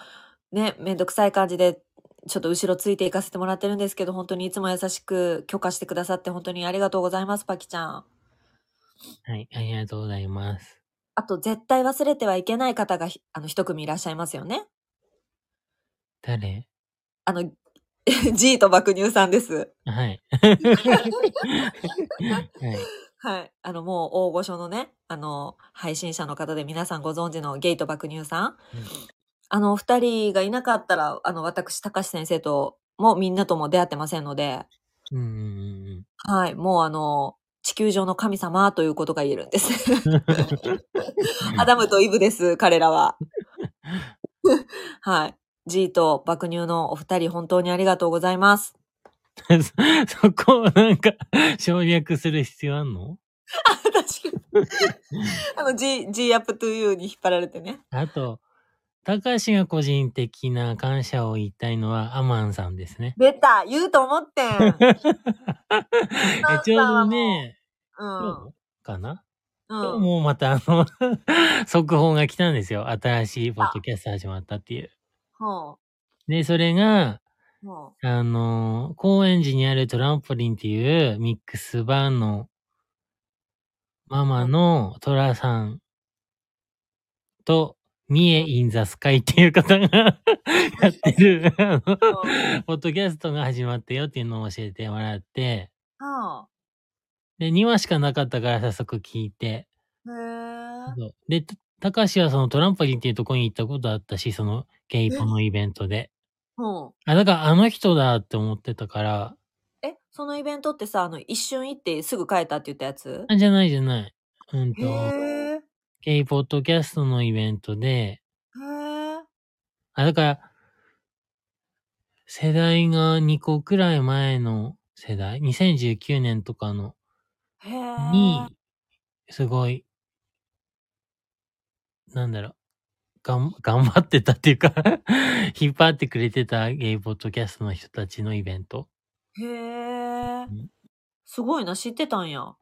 う、ね、めんどくさい感じで、ちょっと後ろついていかせてもらってるんですけど、本当にいつも優しく許可してくださって本当にありがとうございます、パキちゃん。うん。はい。ありがとうございます。あと、絶対忘れてはいけない方がひ、あの、一組いらっしゃいますよね。誰？あの、G と爆乳さんです。はい。はい。はい。あの、もう大御所のね、あの、配信者の方で皆さんご存知のゲイと爆乳さん。あの、お二人がいなかったら、あの、私、高橋先生ともみんなとも出会ってませんので、うんうんうんはい。もうあの、地球上の神様ということが言えるんです。アダムとイブです、彼らは。はい。G と爆乳のお二人、本当にありがとうございます。うん。そそこをなんか省略する必要あんの？確かに。あの、G、G アップトゥーユーに引っ張られてね。あと、高橋が個人的な感謝を言いたいのはアマンさんですね。出た言うと思ってん。えちょうどね、うん。今日かな、うん。もうまたあの、速報が来たんですよ。新しいポッドキャスト始まったっていう。ほで、それが、あの、高円寺にあるトランポリンっていうミックスバーのママのトラさんと、ミエインザスカイっていう方が やってる、あの、う。ポッドキャストが始まったよっていうのを教えてもらって、はで、2話しかなかったから早速聞いて、あ。へえ。そうで、た高橋はそのトランポリンっていうところに行ったことあったし、そのゲイポのイベントで。ほう。あ、だからあの人だって思ってたから、え、そのイベントってさ、あの、一瞬行ってすぐ帰ったって言ったやつ？あじゃないじゃない。うんへと、え。へゲイポッドキャストのイベントで、え。あ、だから、世代が2個くらい前の世代、2019年とかの、へえ。に、すごい、なんだろう、頑張ってたっていうか 引っ張ってくれてたゲイポッドキャストの人たちのイベント。へえん。すごいな、知ってたんや。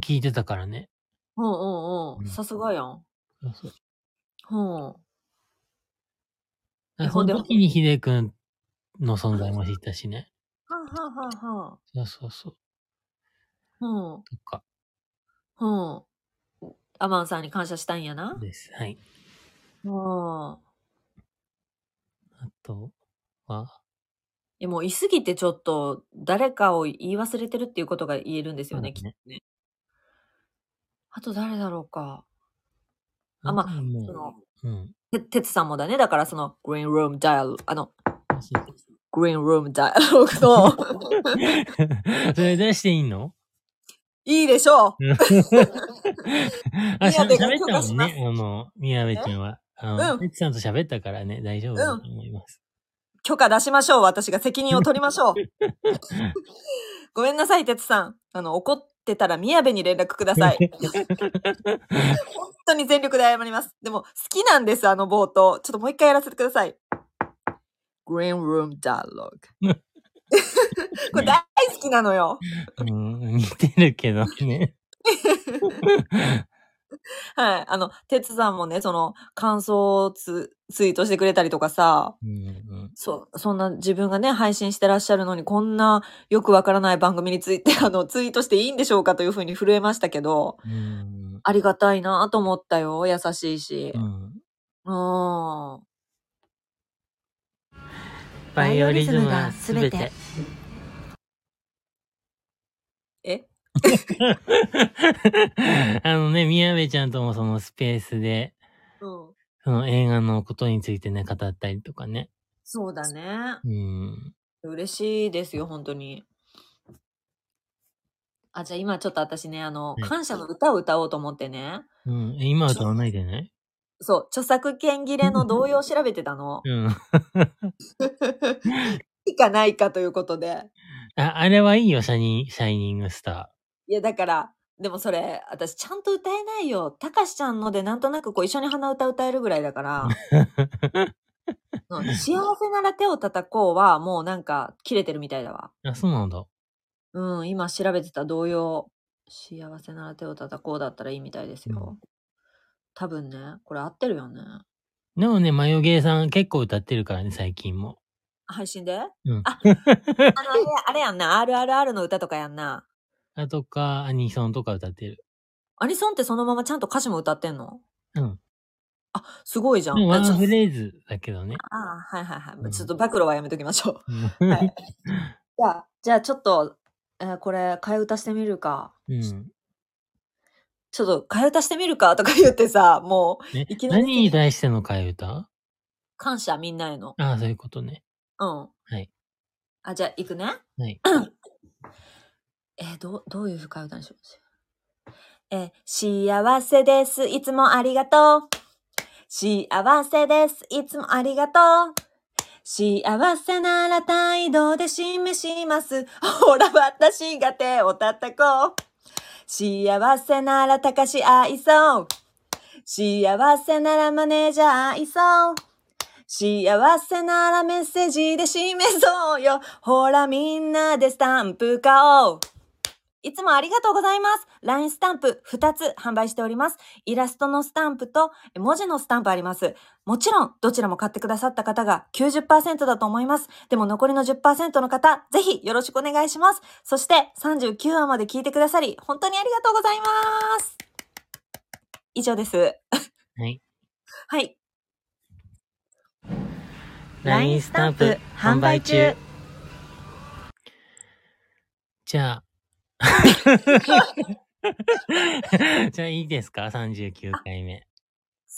聞いてたからね。うんうんう。うんんさすがやん。そうそううん。そほんでの時にヒデ君の存在も知ったしね。はんはんはんはん。そうそうそう。うん。とかうん。アマンさんに感謝したいんやな。です。はい。うん。あとは、いやもう言い過ぎてちょっと誰かを言い忘れてるっていうことが言えるんですよね、きっとね。あと誰だろうか。あまあとはもその、う、うん。て、てつさんもだね。だからその、グリーンルームダイアログ、あの、そうグリーンルームダイアログの、それ出していいの？いいでしょう あ、しゃ宮部が喋ったもんね。あの、宮部ちゃんは。うんさんと喋ったからね、大丈夫だと思います。許可出しましょう。私が責任を取りましょう。ごめんなさい、哲さん。あの、怒ってたら宮部に連絡ください。本当に全力で謝ります。でも、好きなんです、あの冒頭。ちょっともう一回やらせてください。Green Room Dialogue。これ大好きなのよ。うん、似てるけどね。はい。あの、哲さんもね、その、感想をツツイートしてくれたりとかさ、うんうんそう、そんな自分がね、配信してらっしゃるのに、こんなよくわからない番組について、あの、ツイートしていいんでしょうかというふうに震えましたけど、うんありがたいなと思ったよ。優しいしう。んうん。バイオリズムがすべて。え あのね、宮部ちゃんともそのスペースで、うん。その映画のことについてね、語ったりとかね。そうだね。うん。嬉しいですよ、本当に。あ、じゃあ今ちょっと私ね、あの、はい感謝の歌を歌おうと思ってね。うん。え今歌わないでね。そう、著作権切れの動揺を調べてたの。うん。いいかないかということで。あ、あれはいいよ、シャニー、シャイニングスタいや、だから、でもそれ、私ちゃんと歌えないよ。たかしちゃんのでなんとなくこう一緒に鼻歌歌えるぐらいだから。うん幸せなら手を叩こうはもうなんか切れてるみたいだわ。ー。あ、そうなんだ。うん、今調べてた同様。幸せなら手を叩こうだったらいいみたいですよ。多分ね、これ合ってるよね。でもね、マヨゲーさん結構歌ってるからね、最近も。配信で？うん。あ あの、あれ、あれやんな。RRR の歌とかやんな。あとか、アニソンとか歌ってる。アニソンってそのままちゃんと歌詞も歌ってんの？うん。あ、すごいじゃん。でもワンフレーズだけどね。あはいはいはい。うんちょっと暴露はやめときましょう。う んはいじゃあ、じゃあちょっと、えーこれ、替え歌してみるか。うん。ちょっと、替え歌してみるかとか言ってさ、もう、ねいきなり何に対しての替え歌？感謝みんなへの。ああ、そういうことね。うん。はい。あ、じゃあ、行くね。はい。えーど、どういう替え歌にしよう。えー幸せです。いつもありがとう。幸せです。いつもありがとう。幸せなら態度で示します。ほら、私が手を叩こう。幸せなら高し愛そう。幸せならマネージャー愛そう。幸せならメッセージで示そうよ。ほらみんなでスタンプ買おう。いつもありがとうございます。LINE スタンプ2つ販売しております。イラストのスタンプとえ文字のスタンプあります。もちろん、どちらも買ってくださった方が90%だと思います。でも残りの10%の方、ぜひよろしくお願いします。そして39話まで聞いてくださり、本当にありがとうございます。以上です。はい。はい。LINE スタンプ販売中。じゃあ。じゃあいいですか ?39 回目。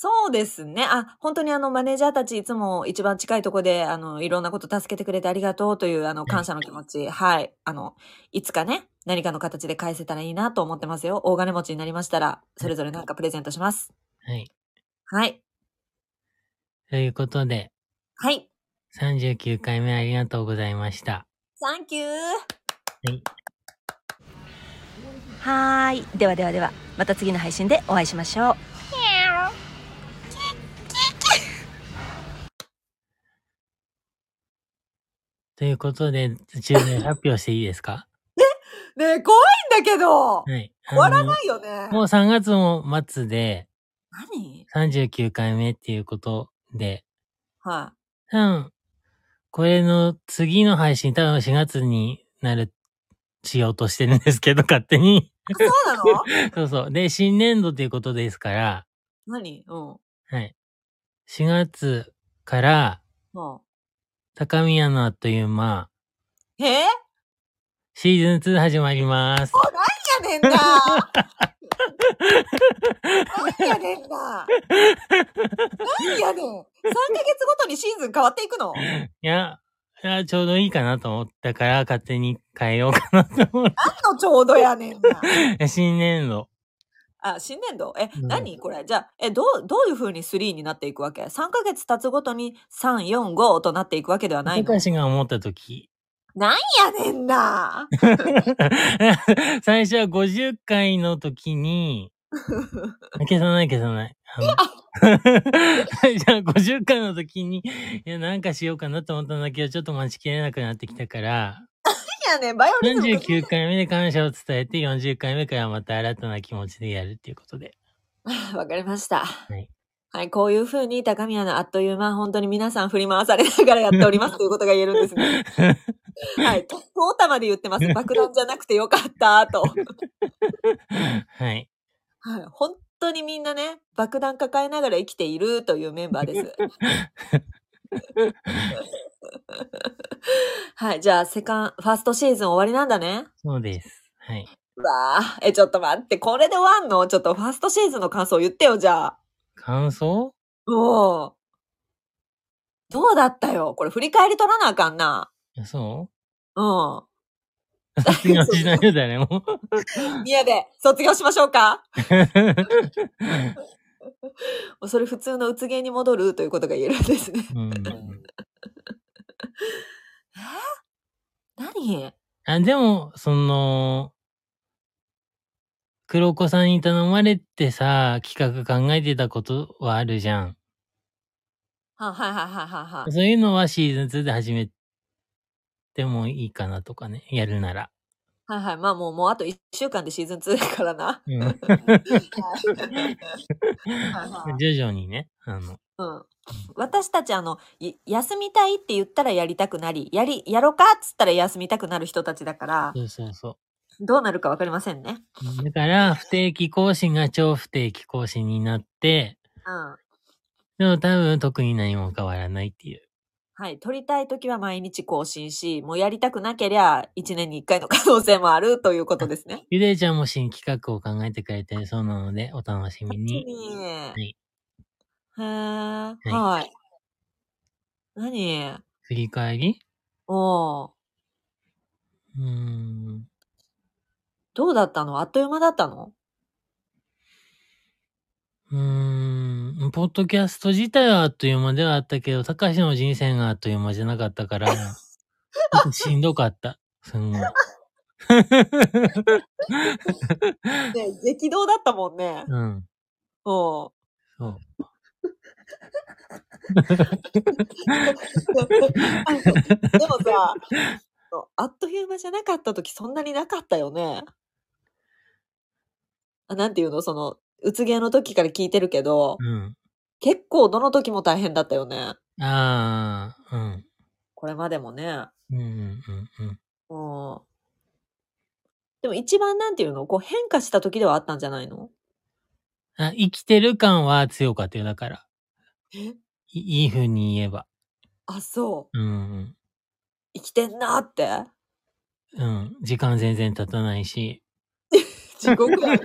そうですね。あ、本当にあの、マネージャーたちいつも一番近いとこで、あの、いろんなこと助けてくれてありがとうという、あの、感謝の気持ち、はい。あの、いつかね、何かの形で返せたらいいなと思ってますよ。大金持ちになりましたら、それぞれなんかプレゼントします。はい。はい。ということで、はい。39回目ありがとうございました。サンキュー。はい。はーい。ではではでは、また次の配信でお会いしましょう。ということで、重大発表していいですか？ねえ、怖いんだけどはい。終わらいないよね。もう3月も末で何？39回目っていうことで、は多分、これの次の配信多分4月になる、しようとしてるんですけど、勝手に。い。そうなの？そうそう。で、新年度っていうことですから、何？うん。はい。4月から、も高宮のあっという間、う。え？シーズン2始まります。やねんな。何やねんな。何やねん。3ヶ月ごとにシーズン変わっていくの？いや、ちょうどいいかなと思ったから、勝手に変えようかなと思っ何のちょうどやねんな。て。新年度。あ、新年度？え、うん何？これ？じゃあ、え、どう、どういう風に3になっていくわけ ?3 ヶ月経つごとに3、4、5となっていくわけではないの？高橋が思ったとき。なんやねんな 最初は50回の時に、消さない消さない。あの最初は50回の時に、いや、なんかしようかなと思ったんだけど、ちょっと待ちきれなくなってきたから、なんやねん、バイオリズム49回目で感謝を伝えて、40回目からまた新たな気持ちでやるっていうことで。わかりました。はい。はい、こういう風に高宮のあっという間、本当に皆さん振り回されながらやっておりますということが言えるんですね。はい、トータまで言ってます。爆弾じゃなくてよかった、と。はい。はい、本当にみんなね、爆弾抱えながら生きているというメンバーです。はい、じゃあ、セカン、ファーストシーズン終わりなんだね。そうです。はい。うわあ、え、ちょっと待って、これで終わんの？ちょっとファーストシーズンの感想言ってよ、じゃあ。感想？もう。どうだったよこれ振り返り取らなあかんな。そうん。う卒業しないよ、誰も。宮で卒業しましょうか？も うそれ普通のうつ芸に戻るということが言えるんですね。うん、何？あでも、その、黒子さんに頼まれてさ、企画考えてたことはあるじゃん。ははいはいはいはいはい。そういうのはシーズン2で始めてもいいかなとかね、やるなら。はいはい。まあもう、もうあと1週間でシーズン2だからな。うん、徐々にね、あの、うん。私たちあの、い休みたいって言ったらやりたくなり、やり、やろうかっつったら休みたくなる人たちだから、そうそうそどうなるかわかりませんね。う。だから、不定期更新が超不定期更新になって、うん。でも多分特に何も変わらないっていう。はい。撮りたいときは毎日更新し、もうやりたくなけりゃ1年に1回の可能性もあるということですね。ゆでちゃんも新企画を考えてくれてるそうなので、お楽しみに。に。はい。へー。はい。何？振り返り？おー。うーん。どうだったの？あっという間だったの？うーん。ポッドキャスト自体はあっという間ではあったけど、高橋の人生があっという間じゃなかったから、しんどかった。すんごい。ね激動だったもんね。うん。おー。そう。でもさ、あっという間じゃなかった時そんなになかったよね。あなんていうの？その、うつ芸の時から聞いてるけど、うん。結構どの時も大変だったよね。ああ、うん。これまでもね。うんうんうんうん。うん。でも一番なんていうの？こう変化した時ではあったんじゃないの？あ、生きてる感は強かったよ、だから。え？いいい風に言えば。あ、そう。うん生きてんなって。うん。うん。時間全然経たないし。地獄やんけ。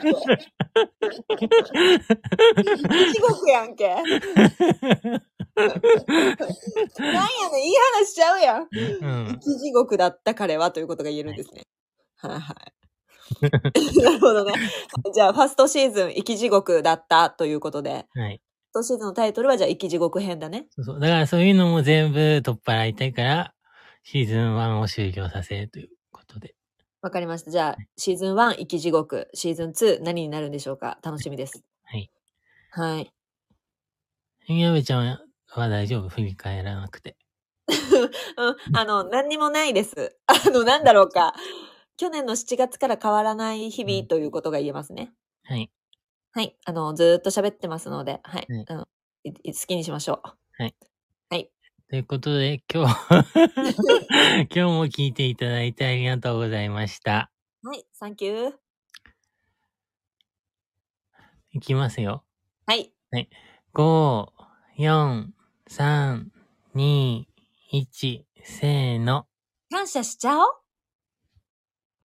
地獄やんけ。なんやねん、いい話しちゃうやん。うん生。き地獄だった彼はということが言えるんですね。はいはい。なるほどね。じゃあ、ファーストシーズン、生き地獄だったということで、はい。ファーストシーズンのタイトルはじゃあ、生き地獄編だね。そうそう。だからそういうのも全部取っ払いたいから、シーズン1を終了させるという。わかりました。じゃあ、シーズン1、生き地獄。シーズン2、何になるんでしょうか？楽しみです。はい。はい。みやべちゃんは大丈夫？振り返らなくて。うん、あの、何にもないです。あの、なんだろうか。去年の7月から変わらない日々ということが言えますね。はい。はい。あの、ずーっと喋ってますので、はい。はい好きにしましょう。はい。はい。ということで、今日、今日も聞いていただいてありがとうございました。はい。サンキュー。いきますよ。はい。5、4、3、2、1、せーの。感謝しちゃおう。